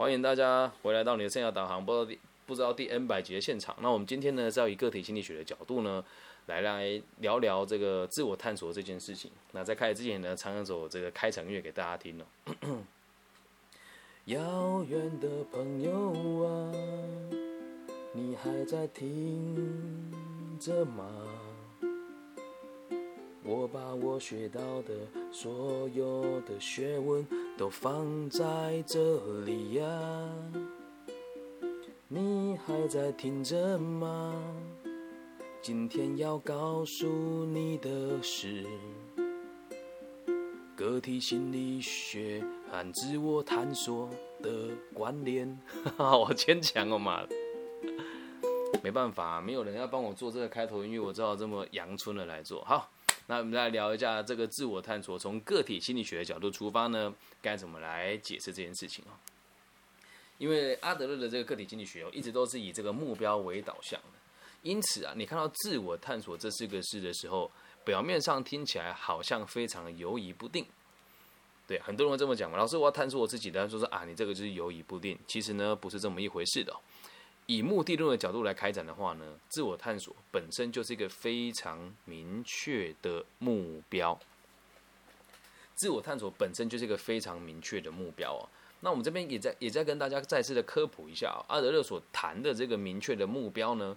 欢迎大家回来到你的生涯导航，不知道第不知道第 N 百集的现场。那我们今天呢，是要以个体心理学的角度呢，来来聊聊这个自我探索这件事情。那在开始之前呢，唱一首这个开场乐给大家听哦。遥远的朋友啊，你还在听着吗？我把我学到的所有的学问都放在这里呀，你还在听着吗？今天要告诉你的是，个体心理学和自我探索的关联。好牵强哦妈，没办法，没有人要帮我做这个开头音乐，我只好这么阳春的来做。好。那我们来聊一下这个自我探索，从个体心理学的角度出发呢，该怎么来解释这件事情啊？因为阿德勒的这个个体心理学哦，一直都是以这个目标为导向的，因此啊，你看到自我探索这四个字的时候，表面上听起来好像非常犹疑不定。对，很多人会这么讲嘛，老师我要探索我自己的，说说啊，你这个就是犹疑不定。其实呢，不是这么一回事的。以目的论的角度来开展的话呢，自我探索本身就是一个非常明确的目标。自我探索本身就是一个非常明确的目标哦。那我们这边也在也在跟大家再次的科普一下啊，阿德勒所谈的这个明确的目标呢，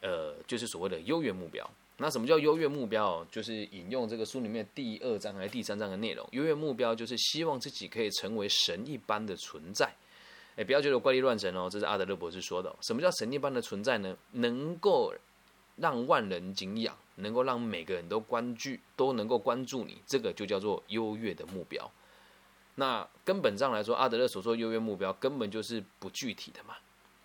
呃，就是所谓的优越目标。那什么叫优越目标？就是引用这个书里面第二章还是第三章的内容，优越目标就是希望自己可以成为神一般的存在。哎，不要觉得怪力乱神哦，这是阿德勒博士说的。什么叫神一般的存在呢？能够让万人敬仰，能够让每个人都关注，都能够关注你，这个就叫做优越的目标。那根本上来说，阿德勒所说优越目标根本就是不具体的嘛。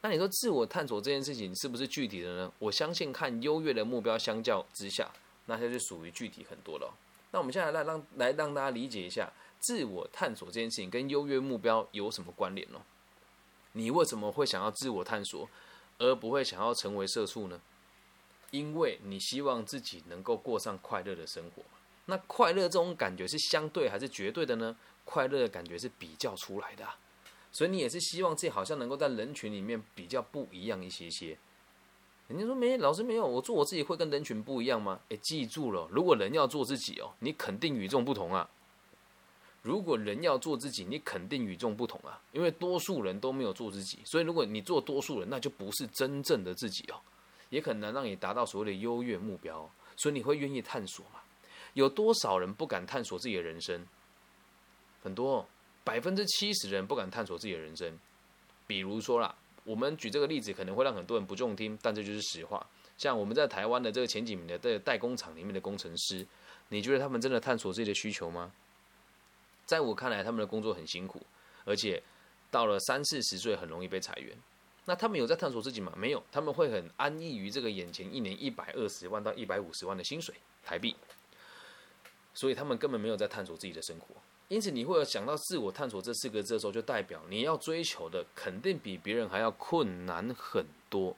那你说自我探索这件事情是不是具体的呢？我相信看优越的目标相较之下，那它就属于具体很多了。那我们现在来让来让大家理解一下，自我探索这件事情跟优越目标有什么关联呢？你为什么会想要自我探索，而不会想要成为社畜呢？因为你希望自己能够过上快乐的生活。那快乐这种感觉是相对还是绝对的呢？快乐的感觉是比较出来的，所以你也是希望自己好像能够在人群里面比较不一样一些些。人家说没，老师没有，我做我自己会跟人群不一样吗？诶，记住了，如果人要做自己哦，你肯定与众不同啊。如果人要做自己，你肯定与众不同啊！因为多数人都没有做自己，所以如果你做多数人，那就不是真正的自己哦，也很难让你达到所谓的优越目标。所以你会愿意探索吗？有多少人不敢探索自己的人生？很多，百分之七十的人不敢探索自己的人生。比如说啦，我们举这个例子可能会让很多人不中听，但这就是实话。像我们在台湾的这个前几名的代工厂里面的工程师，你觉得他们真的探索自己的需求吗？在我看来，他们的工作很辛苦，而且到了三四十岁很容易被裁员。那他们有在探索自己吗？没有，他们会很安逸于这个眼前一年一百二十万到一百五十万的薪水台币，所以他们根本没有在探索自己的生活。因此，你会有想到自我探索这四个字的时候，就代表你要追求的肯定比别人还要困难很多，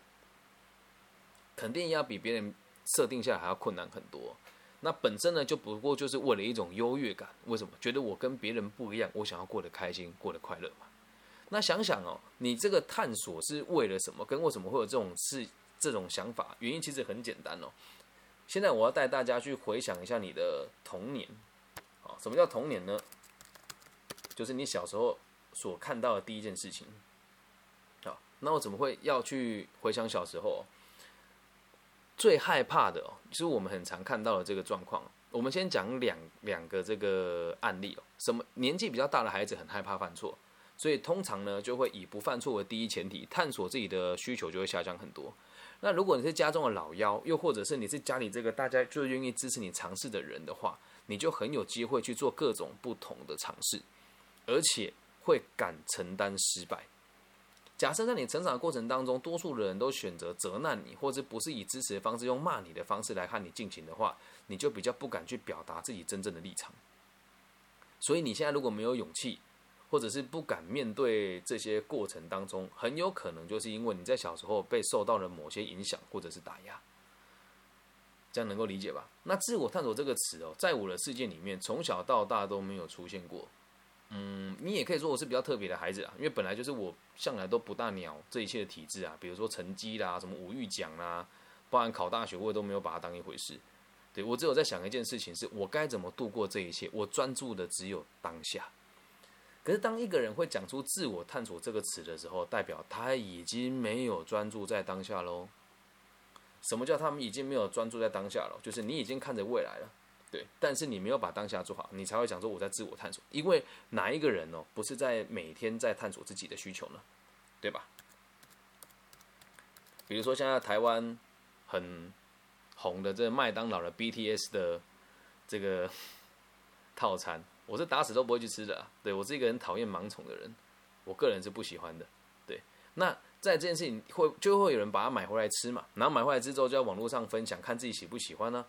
肯定要比别人设定下来还要困难很多。那本身呢，就不过就是为了一种优越感。为什么？觉得我跟别人不一样，我想要过得开心，过得快乐嘛。那想想哦，你这个探索是为了什么？跟为什么会有这种事、这种想法？原因其实很简单哦。现在我要带大家去回想一下你的童年。啊，什么叫童年呢？就是你小时候所看到的第一件事情。好，那我怎么会要去回想小时候？最害怕的哦，就是我们很常看到的这个状况。我们先讲两两个这个案例哦。什么年纪比较大的孩子很害怕犯错，所以通常呢就会以不犯错为第一前提，探索自己的需求就会下降很多。那如果你是家中的老幺，又或者是你是家里这个大家最愿意支持你尝试的人的话，你就很有机会去做各种不同的尝试，而且会敢承担失败。假设在你成长的过程当中，多数的人都选择责难你，或者不是以支持的方式，用骂你的方式来看你进行的话，你就比较不敢去表达自己真正的立场。所以你现在如果没有勇气，或者是不敢面对这些过程当中，很有可能就是因为你在小时候被受到了某些影响，或者是打压。这样能够理解吧？那自我探索这个词哦，在我的世界里面，从小到大都没有出现过。嗯，你也可以说我是比较特别的孩子啊，因为本来就是我向来都不大鸟这一切的体制啊，比如说成绩啦，什么五育奖啦，包含考大学，我也都没有把它当一回事。对我只有在想一件事情，是我该怎么度过这一切，我专注的只有当下。可是当一个人会讲出“自我探索”这个词的时候，代表他已经没有专注在当下喽。什么叫他们已经没有专注在当下了？就是你已经看着未来了，对，但是你没有把当下做好，你才会讲说我在自我探索。因为哪一个人哦，不是在每天在探索自己的需求呢？对吧？比如说现在台湾很红的这麦当劳的 BTS 的这个 套餐，我是打死都不会去吃的。对我是一个很讨厌盲从的人，我个人是不喜欢的。对，那。在这件事情会就会有人把它买回来吃嘛，然后买回来之后就在网络上分享，看自己喜不喜欢呢？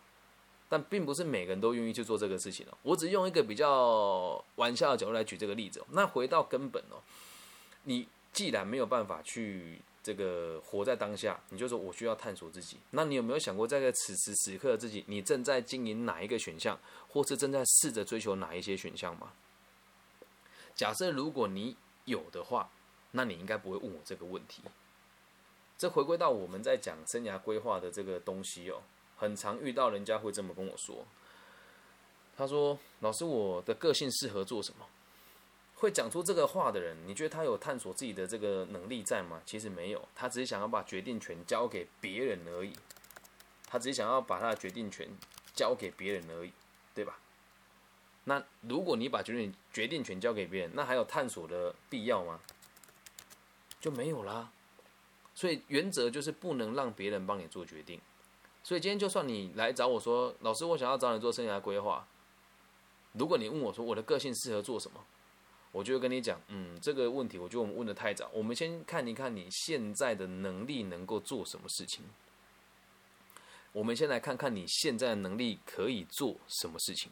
但并不是每个人都愿意去做这个事情哦。我只用一个比较玩笑的角度来举这个例子。那回到根本哦，你既然没有办法去这个活在当下，你就说我需要探索自己。那你有没有想过，在此时此刻的自己，你正在经营哪一个选项，或是正在试着追求哪一些选项吗？假设如果你有的话。那你应该不会问我这个问题。这回归到我们在讲生涯规划的这个东西哦，很常遇到人家会这么跟我说。他说：“老师，我的个性适合做什么？”会讲出这个话的人，你觉得他有探索自己的这个能力在吗？其实没有，他只是想要把决定权交给别人而已。他只是想要把他的决定权交给别人而已，对吧？那如果你把决定决定权交给别人，那还有探索的必要吗？就没有啦，所以原则就是不能让别人帮你做决定。所以今天就算你来找我说，老师，我想要找你做生涯规划。如果你问我说我的个性适合做什么，我就会跟你讲，嗯，这个问题我觉得我们问的太早。我们先看一看你现在的能力能够做什么事情。我们先来看看你现在的能力可以做什么事情。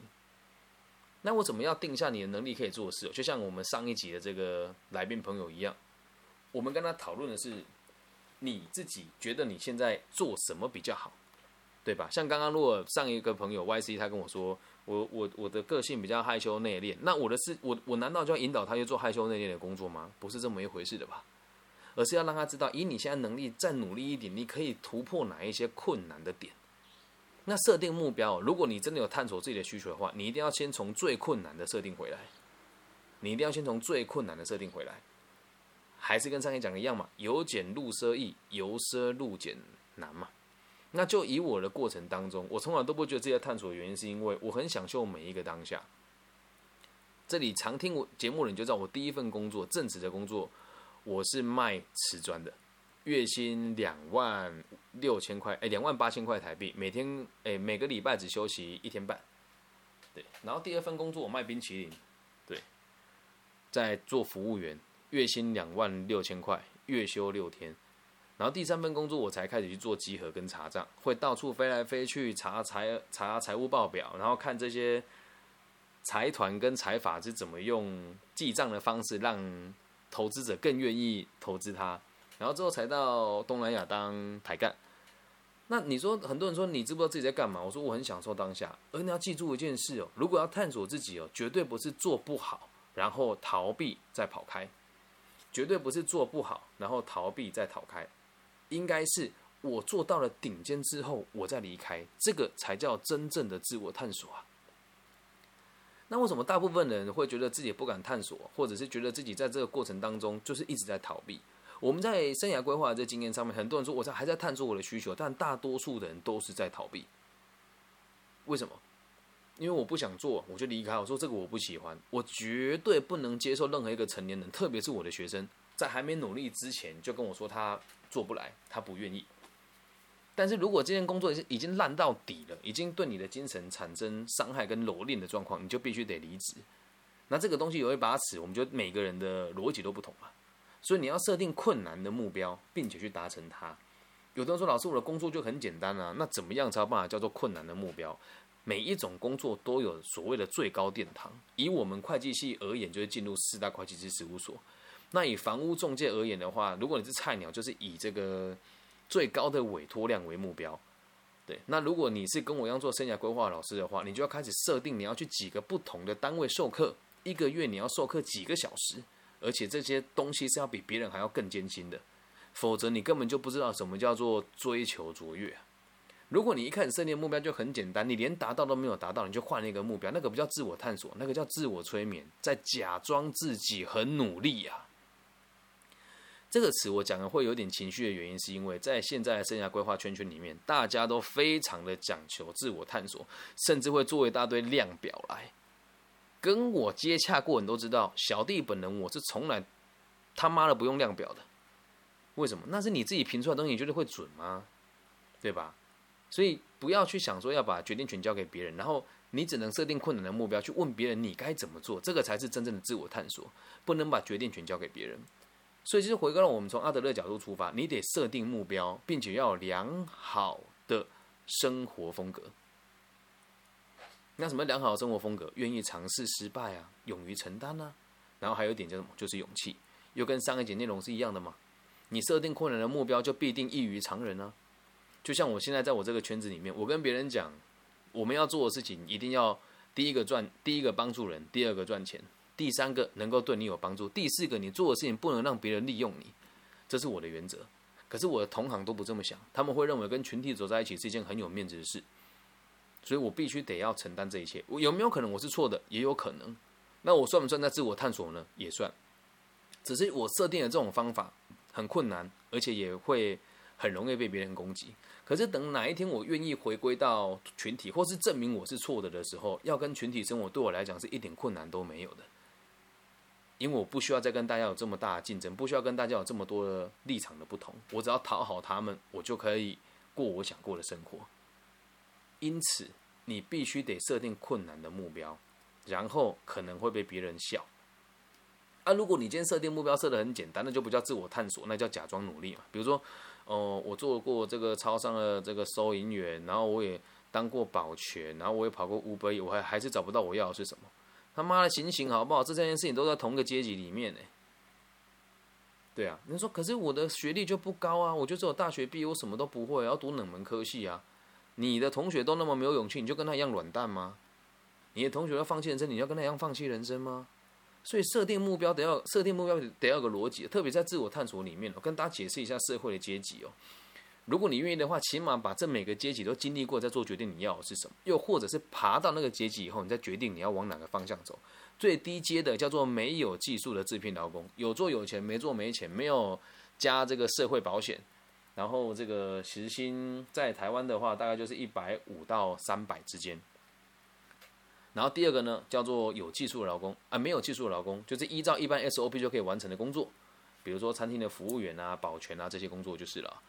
那我怎么样定下你的能力可以做的事？就像我们上一集的这个来宾朋友一样。我们跟他讨论的是，你自己觉得你现在做什么比较好，对吧？像刚刚如果上一个朋友 Y C 他跟我说，我我我的个性比较害羞内敛，那我的是，我我难道就要引导他去做害羞内敛的工作吗？不是这么一回事的吧？而是要让他知道，以你现在能力再努力一点，你可以突破哪一些困难的点。那设定目标，如果你真的有探索自己的需求的话，你一定要先从最困难的设定回来，你一定要先从最困难的设定回来。还是跟上面讲的一样嘛，由俭入奢易，由奢入俭难嘛。那就以我的过程当中，我从来都不觉得这些探索的原因，是因为我很享受每一个当下。这里常听我节目的人就知道，我第一份工作正职的工作，我是卖瓷砖的，月薪两万六千块，哎，两万八千块台币，每天哎每个礼拜只休息一天半。对，然后第二份工作我卖冰淇淋，对，在做服务员。月薪两万六千块，月休六天，然后第三份工作我才开始去做集合跟查账，会到处飞来飞去查财查财务报表，然后看这些财团跟财法是怎么用记账的方式让投资者更愿意投资它，然后之后才到东南亚当台干。那你说很多人说你知不知道自己在干嘛？我说我很享受当下，而你要记住一件事哦，如果要探索自己哦，绝对不是做不好，然后逃避再跑开。绝对不是做不好，然后逃避再逃开，应该是我做到了顶尖之后，我再离开，这个才叫真正的自我探索啊。那为什么大部分人会觉得自己不敢探索，或者是觉得自己在这个过程当中就是一直在逃避？我们在生涯规划这经验上面，很多人说我在还在探索我的需求，但大多数的人都是在逃避。为什么？因为我不想做，我就离开。我说这个我不喜欢，我绝对不能接受任何一个成年人，特别是我的学生，在还没努力之前就跟我说他做不来，他不愿意。但是如果这件工作是已经烂到底了，已经对你的精神产生伤害跟蹂躏的状况，你就必须得离职。那这个东西有一把尺，我们就每个人的逻辑都不同嘛。所以你要设定困难的目标，并且去达成它。有的人说，老师，我的工作就很简单啊，那怎么样才有办法叫做困难的目标？每一种工作都有所谓的最高殿堂。以我们会计系而言，就是进入四大会计师事务所。那以房屋中介而言的话，如果你是菜鸟，就是以这个最高的委托量为目标。对，那如果你是跟我一样做生涯规划老师的话，你就要开始设定你要去几个不同的单位授课，一个月你要授课几个小时，而且这些东西是要比别人还要更艰辛的，否则你根本就不知道什么叫做追求卓越。如果你一开始设定目标就很简单，你连达到都没有达到，你就换了一个目标，那个不叫自我探索，那个叫自我催眠，在假装自己很努力呀。这个词我讲的会有点情绪的原因，是因为在现在的生涯规划圈圈里面，大家都非常的讲求自我探索，甚至会做一大堆量表来。跟我接洽过，你都知道，小弟本人我是从来他妈的不用量表的。为什么？那是你自己评出来的东西，你觉得会准吗？对吧？所以不要去想说要把决定权交给别人，然后你只能设定困难的目标去问别人你该怎么做，这个才是真正的自我探索，不能把决定权交给别人。所以就是回归到我们从阿德勒角度出发，你得设定目标，并且要有良好的生活风格。那什么良好的生活风格？愿意尝试失败啊，勇于承担啊，然后还有一点叫什么？就是勇气，又跟上一节内容是一样的吗？你设定困难的目标，就必定异于常人呢？就像我现在在我这个圈子里面，我跟别人讲，我们要做的事情一定要第一个赚，第一个帮助人，第二个赚钱，第三个能够对你有帮助，第四个你做的事情不能让别人利用你，这是我的原则。可是我的同行都不这么想，他们会认为跟群体走在一起是一件很有面子的事，所以我必须得要承担这一切。我有没有可能我是错的？也有可能。那我算不算在自我探索呢？也算。只是我设定的这种方法很困难，而且也会很容易被别人攻击。可是等哪一天我愿意回归到群体，或是证明我是错的的时候，要跟群体生活对我来讲是一点困难都没有的，因为我不需要再跟大家有这么大的竞争，不需要跟大家有这么多的立场的不同，我只要讨好他们，我就可以过我想过的生活。因此，你必须得设定困难的目标，然后可能会被别人笑。啊，如果你今天设定目标设的很简单，那就不叫自我探索，那叫假装努力嘛。比如说。哦，我做过这个超商的这个收银员，然后我也当过保全，然后我也跑过乌龟，我还还是找不到我要的是什么。他妈的，醒醒好不好？这三件事情都在同个阶级里面呢。对啊，你说可是我的学历就不高啊，我就只有大学毕业，我什么都不会，要读冷门科系啊。你的同学都那么没有勇气，你就跟他一样软蛋吗？你的同学要放弃人生，你要跟他一样放弃人生吗？所以设定目标得要设定目标得要个逻辑，特别在自我探索里面，我跟大家解释一下社会的阶级哦。如果你愿意的话，起码把这每个阶级都经历过，再做决定你要的是什么。又或者是爬到那个阶级以后，你再决定你要往哪个方向走。最低阶的叫做没有技术的制聘劳工，有做有钱，没做没钱，没有加这个社会保险，然后这个时薪在台湾的话，大概就是一百五到三百之间。然后第二个呢，叫做有技术的劳工啊，没有技术的劳工，就是依照一般 SOP 就可以完成的工作，比如说餐厅的服务员啊、保全啊这些工作就是了。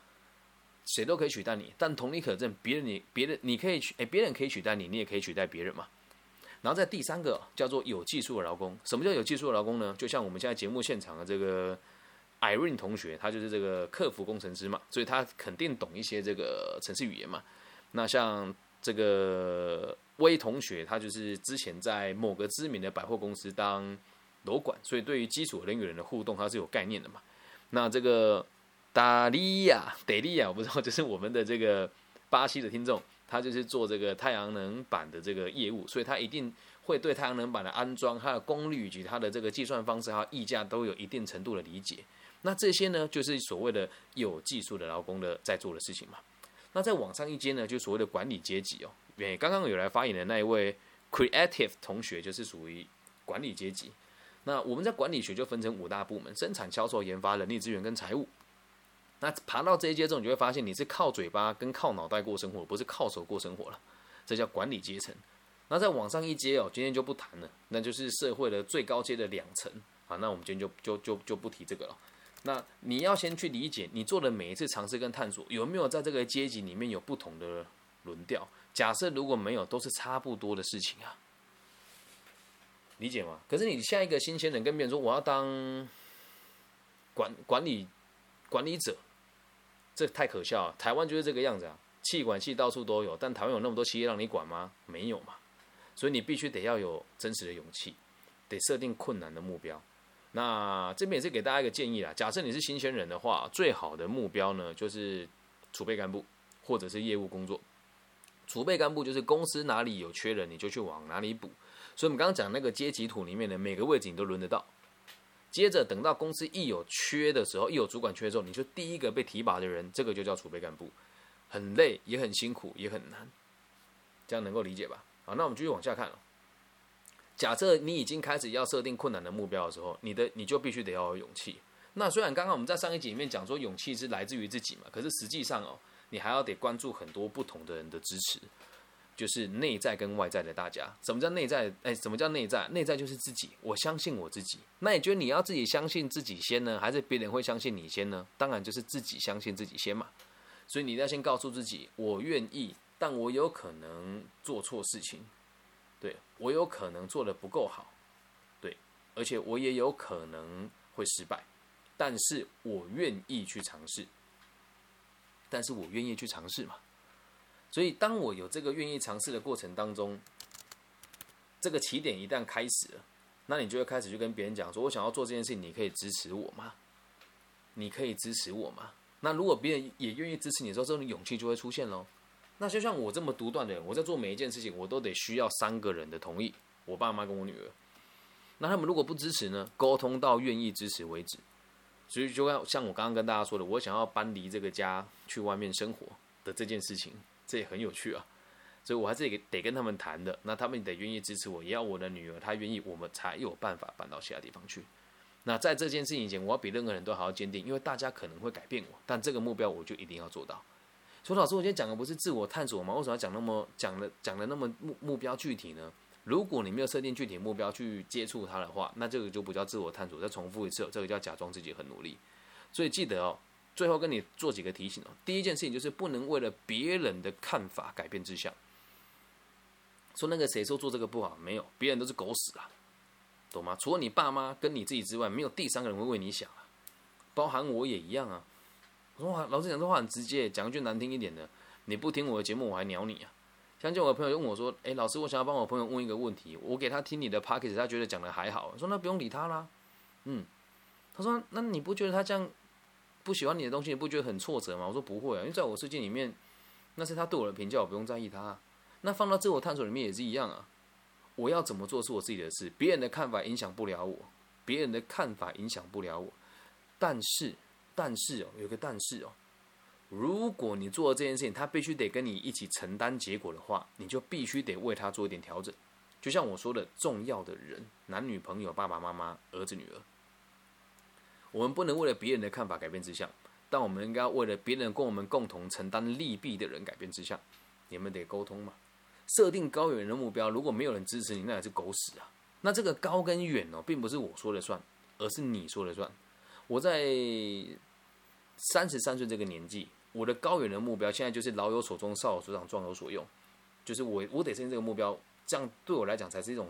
谁都可以取代你，但同理可证，别人你别人你可以取，哎，别人可以取代你，你也可以取代别人嘛。然后在第三个叫做有技术的劳工，什么叫有技术的劳工呢？就像我们现在节目现场的这个 Irene 同学，他就是这个客服工程师嘛，所以他肯定懂一些这个程式语言嘛。那像这个。威同学，他就是之前在某个知名的百货公司当楼管，所以对于基础人与人的互动，他是有概念的嘛。那这个达利亚、德利亚，我不知道，就是我们的这个巴西的听众，他就是做这个太阳能板的这个业务，所以他一定会对太阳能板的安装、它的功率以及它的这个计算方式、还有溢价都有一定程度的理解。那这些呢，就是所谓的有技术的劳工的在做的事情嘛。那再往上一阶呢，就所谓的管理阶级哦。对，刚刚有来发言的那一位 creative 同学，就是属于管理阶级。那我们在管理学就分成五大部门：生产、销售、研发、人力资源跟财务。那爬到这一阶之后，你就会发现你是靠嘴巴跟靠脑袋过生活，不是靠手过生活了。这叫管理阶层。那再往上一阶哦，今天就不谈了，那就是社会的最高阶的两层。啊，那我们今天就就就就不提这个了。那你要先去理解，你做的每一次尝试跟探索，有没有在这个阶级里面有不同的轮调？假设如果没有，都是差不多的事情啊，理解吗？可是你下一个新鲜人跟别人说我要当管管理管理者，这太可笑了。台湾就是这个样子啊，气管系到处都有，但台湾有那么多企业让你管吗？没有嘛。所以你必须得要有真实的勇气，得设定困难的目标。那这边也是给大家一个建议啦。假设你是新鲜人的话，最好的目标呢，就是储备干部或者是业务工作。储备干部就是公司哪里有缺人，你就去往哪里补。所以我们刚刚讲那个阶级图里面的每个位置你都轮得到。接着等到公司一有缺的时候，一有主管缺的时候，你就第一个被提拔的人，这个就叫储备干部，很累，也很辛苦，也很难。这样能够理解吧？好，那我们继续往下看了。假设你已经开始要设定困难的目标的时候，你的你就必须得要有勇气。那虽然刚刚我们在上一集里面讲说勇气是来自于自己嘛，可是实际上哦，你还要得关注很多不同的人的支持，就是内在跟外在的大家。什么叫内在？哎，什么叫内在？内在就是自己，我相信我自己。那你觉得你要自己相信自己先呢，还是别人会相信你先呢？当然就是自己相信自己先嘛。所以你要先告诉自己，我愿意，但我有可能做错事情，对我有可能做的不够好，对，而且我也有可能会失败。但是我愿意去尝试，但是我愿意去尝试嘛？所以当我有这个愿意尝试的过程当中，这个起点一旦开始了，那你就会开始去跟别人讲说：“我想要做这件事情，你可以支持我吗？你可以支持我吗？”那如果别人也愿意支持你的时候，这种勇气就会出现喽。那就像我这么独断的人，我在做每一件事情，我都得需要三个人的同意：我爸妈跟我女儿。那他们如果不支持呢？沟通到愿意支持为止。所以，就要像我刚刚跟大家说的，我想要搬离这个家去外面生活的这件事情，这也很有趣啊。所以我还是得跟他们谈的，那他们得愿意支持我，也要我的女儿她愿意，我们才有办法搬到其他地方去。那在这件事情前，我要比任何人都还要坚定，因为大家可能会改变我，但这个目标我就一定要做到。说老师，我今天讲的不是自我探索吗？为什么要讲那么讲的讲的那么目目标具体呢？如果你没有设定具体目标去接触它的话，那这个就不叫自我探索。再重复一次，这个叫假装自己很努力。所以记得哦，最后跟你做几个提醒哦。第一件事情就是不能为了别人的看法改变志向。说那个谁说做这个不好？没有，别人都是狗屎啊，懂吗？除了你爸妈跟你自己之外，没有第三个人会为你想啊。包含我也一样啊。我说老师讲这话很直接，讲句难听一点的，你不听我的节目，我还鸟你啊。像就我的朋友问我说：“哎，老师，我想要帮我朋友问一个问题，我给他听你的 p o c k e 他觉得讲的还好。说那不用理他啦。嗯，他说那你不觉得他这样不喜欢你的东西，你不觉得很挫折吗？我说不会啊，因为在我世界里面，那是他对我的评价，我不用在意他。那放到自我探索里面也是一样啊。我要怎么做是我自己的事，别人的看法影响不了我，别人的看法影响不了我。但是，但是哦，有个但是哦。”如果你做了这件事情，他必须得跟你一起承担结果的话，你就必须得为他做一点调整。就像我说的，重要的人，男女朋友、爸爸妈妈、儿子女儿，我们不能为了别人的看法改变志向，但我们应该为了别人跟我们共同承担利弊的人改变志向。你们得沟通嘛，设定高远的目标，如果没有人支持你，那也是狗屎啊。那这个高跟远哦，并不是我说了算，而是你说了算。我在三十三岁这个年纪。我的高远的目标，现在就是老有所终，少有所长，壮有所用。就是我，我得实现这个目标，这样对我来讲才是一种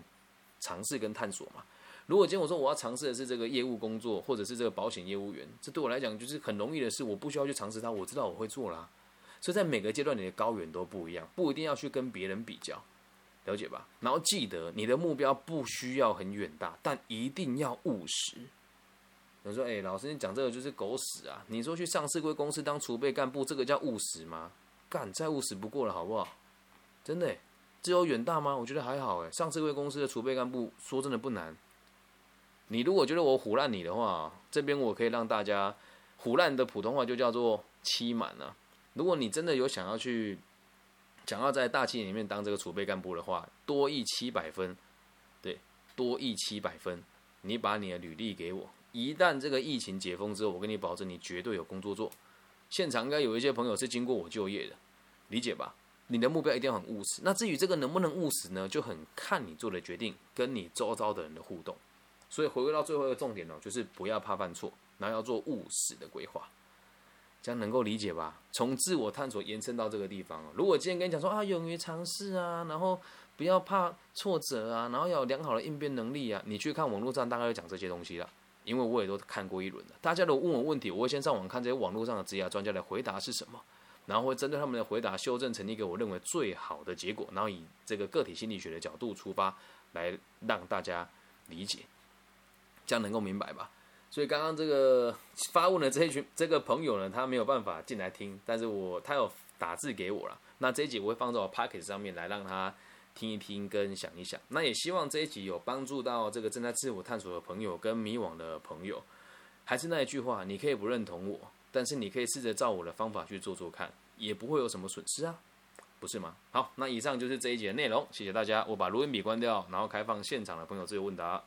尝试跟探索嘛。如果今天我说我要尝试的是这个业务工作，或者是这个保险业务员，这对我来讲就是很容易的事，我不需要去尝试它，我知道我会做啦。所以在每个阶段，你的高远都不一样，不一定要去跟别人比较，了解吧？然后记得你的目标不需要很远大，但一定要务实。我说：“哎，老师，你讲这个就是狗屎啊！你说去上市贵公司当储备干部，这个叫务实吗？干，再务实不过了，好不好？真的，只有远大吗？我觉得还好。哎，上市贵公司的储备干部，说真的不难。你如果觉得我唬烂你的话，这边我可以让大家唬烂的普通话就叫做期满了。如果你真的有想要去，想要在大企业里面当这个储备干部的话，多一七百分，对，多一七百分，你把你的履历给我。”一旦这个疫情解封之后，我跟你保证，你绝对有工作做。现场应该有一些朋友是经过我就业的，理解吧？你的目标一定要很务实。那至于这个能不能务实呢，就很看你做的决定跟你周遭的人的互动。所以回归到最后一个重点呢，就是不要怕犯错，然后要做务实的规划，这样能够理解吧？从自我探索延伸到这个地方，如果今天跟你讲说啊，勇于尝试啊，然后不要怕挫折啊，然后要有良好的应变能力啊，你去看网络上大概讲这些东西了。因为我也都看过一轮了，大家都问我问题，我会先上网看这些网络上的职业专家的回答是什么，然后会针对他们的回答修正成一个我认为最好的结果，然后以这个个体心理学的角度出发，来让大家理解，这样能够明白吧？所以刚刚这个发问的这一群 这个朋友呢，他没有办法进来听，但是我他有打字给我了，那这一集我会放在我 p o c k e t 上面来让他。听一听跟想一想。那也希望这一集有帮助到这个正在自我探索的朋友跟迷惘的朋友。还是那一句话，你可以不认同我，但是你可以试着照我的方法去做做看，也不会有什么损失啊，不是吗？好，那以上就是这一集的内容，谢谢大家。我把录音笔关掉，然后开放现场的朋友自由问答。